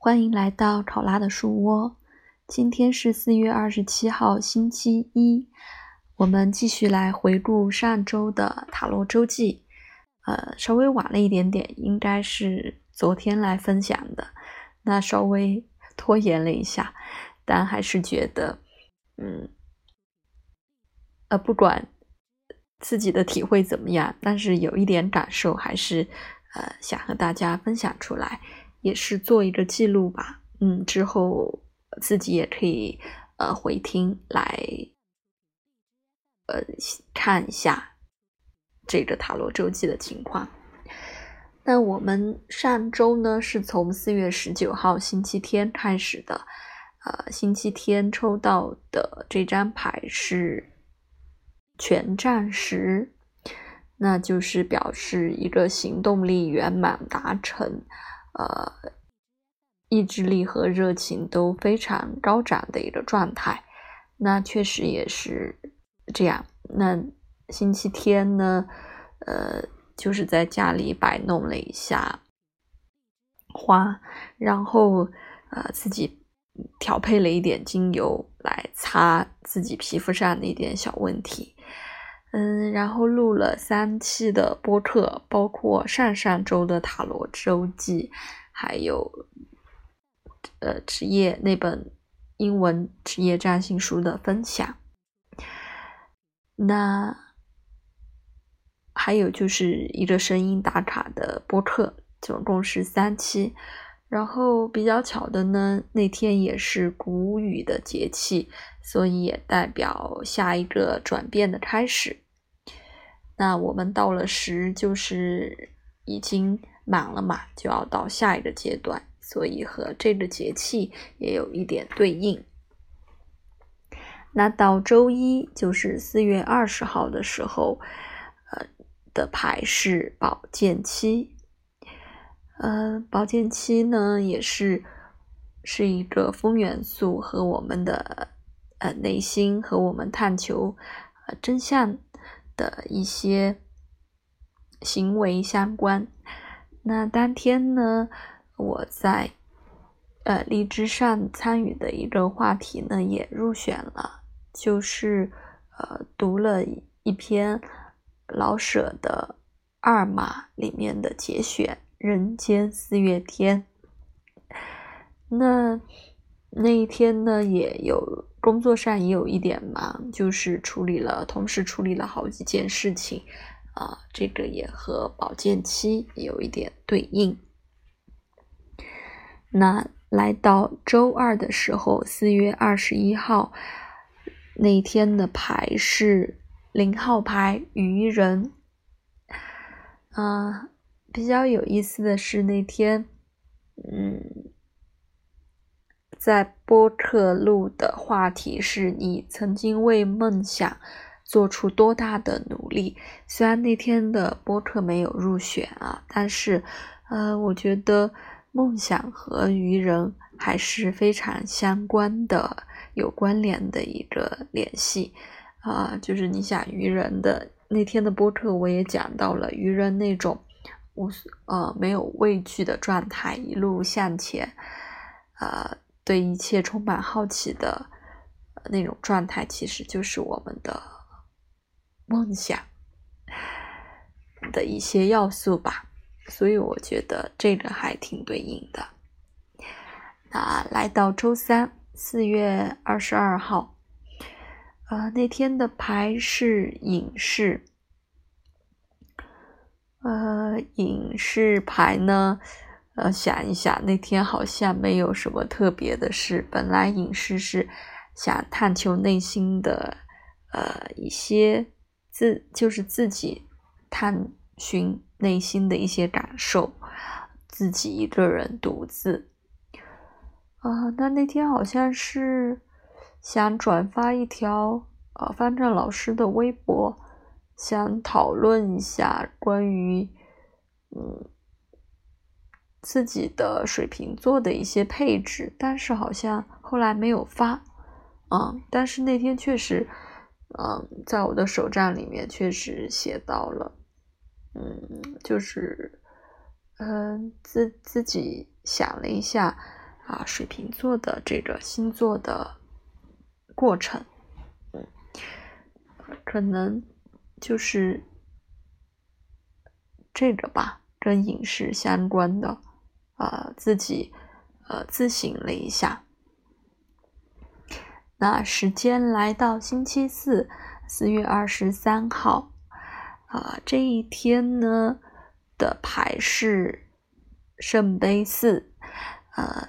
欢迎来到考拉的树窝。今天是四月二十七号，星期一。我们继续来回顾上周的塔罗周记。呃，稍微晚了一点点，应该是昨天来分享的。那稍微 拖延了一下，但还是觉得，嗯，呃，不管自己的体会怎么样，但是有一点感受，还是呃想和大家分享出来。也是做一个记录吧，嗯，之后自己也可以呃回听来呃看一下这个塔罗周记的情况。那我们上周呢是从四月十九号星期天开始的，呃，星期天抽到的这张牌是权杖十，那就是表示一个行动力圆满达成。呃，意志力和热情都非常高涨的一个状态，那确实也是这样。那星期天呢，呃，就是在家里摆弄了一下花，然后呃自己调配了一点精油来擦自己皮肤上的一点小问题。嗯，然后录了三期的播客，包括上上周的塔罗周记，还有呃职业那本英文职业占星书的分享。那还有就是一个声音打卡的播客，总共是三期。然后比较巧的呢，那天也是谷雨的节气，所以也代表下一个转变的开始。那我们到了十，就是已经满了嘛，就要到下一个阶段，所以和这个节气也有一点对应。那到周一，就是四月二十号的时候，呃的牌是宝剑七。呃，宝剑七呢，也是是一个风元素和我们的呃内心和我们探求呃真相的一些行为相关。那当天呢，我在呃荔枝上参与的一个话题呢也入选了，就是呃读了一篇老舍的《二马》里面的节选。人间四月天，那那一天呢，也有工作上也有一点忙，就是处理了，同时处理了好几件事情，啊，这个也和保健期有一点对应。那来到周二的时候，四月二十一号那天的牌是零号牌愚人，啊。比较有意思的是那天，嗯，在播客录的话题是你曾经为梦想做出多大的努力。虽然那天的播客没有入选啊，但是，呃，我觉得梦想和愚人还是非常相关的、有关联的一个联系啊。就是你想愚人的那天的播客，我也讲到了愚人那种。无呃没有畏惧的状态，一路向前，呃，对一切充满好奇的那种状态，其实就是我们的梦想的一些要素吧。所以我觉得这个还挺对应的。那来到周三，四月二十二号，呃，那天的牌是隐士。呃，隐士牌呢？呃，想一想，那天好像没有什么特别的事。本来影视是想探求内心的，呃，一些自就是自己探寻内心的一些感受，自己一个人独自。啊，那那天好像是想转发一条呃方正老师的微博。想讨论一下关于嗯自己的水瓶座的一些配置，但是好像后来没有发，嗯，但是那天确实，嗯，在我的手账里面确实写到了，嗯，就是嗯自自己想了一下，啊水瓶座的这个星座的过程，嗯，可能就是这个吧，跟饮食相关的，呃，自己呃自省了一下。那时间来到星期四，四月二十三号，啊，这一天呢的牌是圣杯四，呃，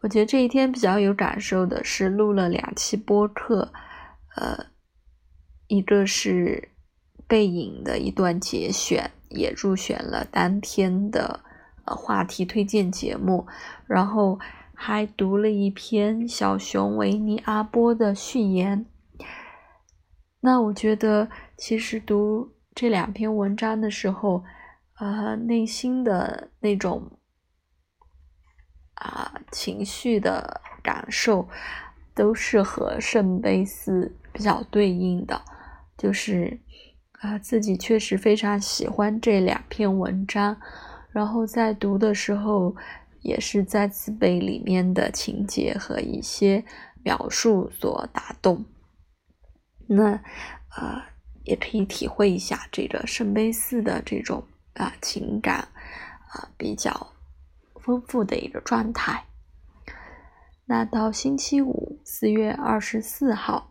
我觉得这一天比较有感受的是录了两期播客，呃，一个是背影的一段节选，也入选了当天的呃话题推荐节目，然后。还读了一篇小熊维尼阿波的序言。那我觉得，其实读这两篇文章的时候，呃，内心的那种啊情绪的感受，都是和圣杯四比较对应的。就是啊，自己确实非常喜欢这两篇文章，然后在读的时候。也是再次被里面的情节和一些描述所打动，那呃也可以体会一下这个圣杯四的这种啊情感啊比较丰富的一个状态。那到星期五，四月二十四号，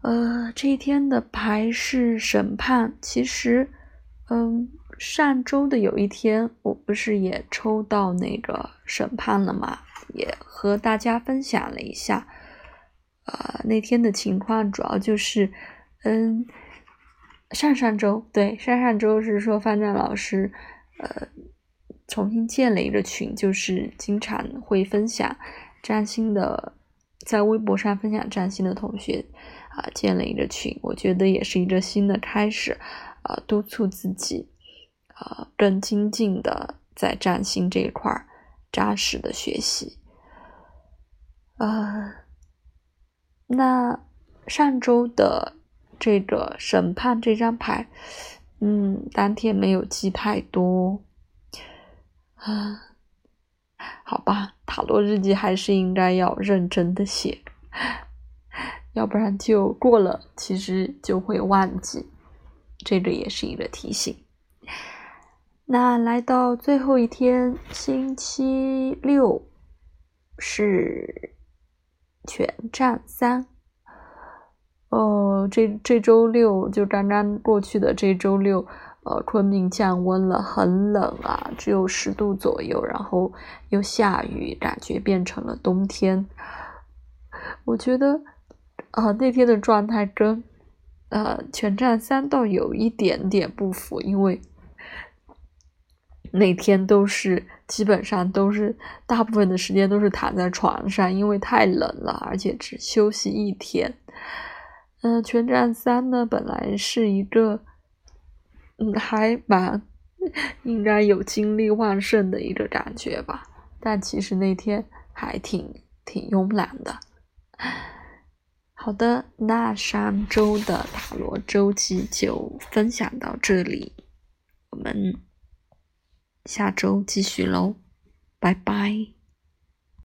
呃这一天的牌是审判，其实嗯。上周的有一天，我不是也抽到那个审判了吗？也和大家分享了一下。呃，那天的情况主要就是，嗯，上上周对上上周是说范战老师，呃，重新建了一个群，就是经常会分享占星的，在微博上分享占星的同学啊，建了一个群，我觉得也是一个新的开始，啊，督促自己。呃，更精进的在占星这一块扎实的学习。呃，那上周的这个审判这张牌，嗯，当天没有记太多。啊，好吧，塔罗日记还是应该要认真的写，要不然就过了，其实就会忘记。这个也是一个提醒。那来到最后一天，星期六是全站三。哦，这这周六就刚刚过去的这周六，呃，昆明降温了，很冷啊，只有十度左右，然后又下雨，感觉变成了冬天。我觉得，啊，那天的状态跟呃全站三倒有一点点不符，因为。那天都是基本上都是大部分的时间都是躺在床上，因为太冷了，而且只休息一天。嗯，全站三呢，本来是一个嗯还蛮应该有精力旺盛的一个感觉吧，但其实那天还挺挺慵懒的。好的，那上周的塔罗周记就分享到这里，我们。下周继续喽，拜拜。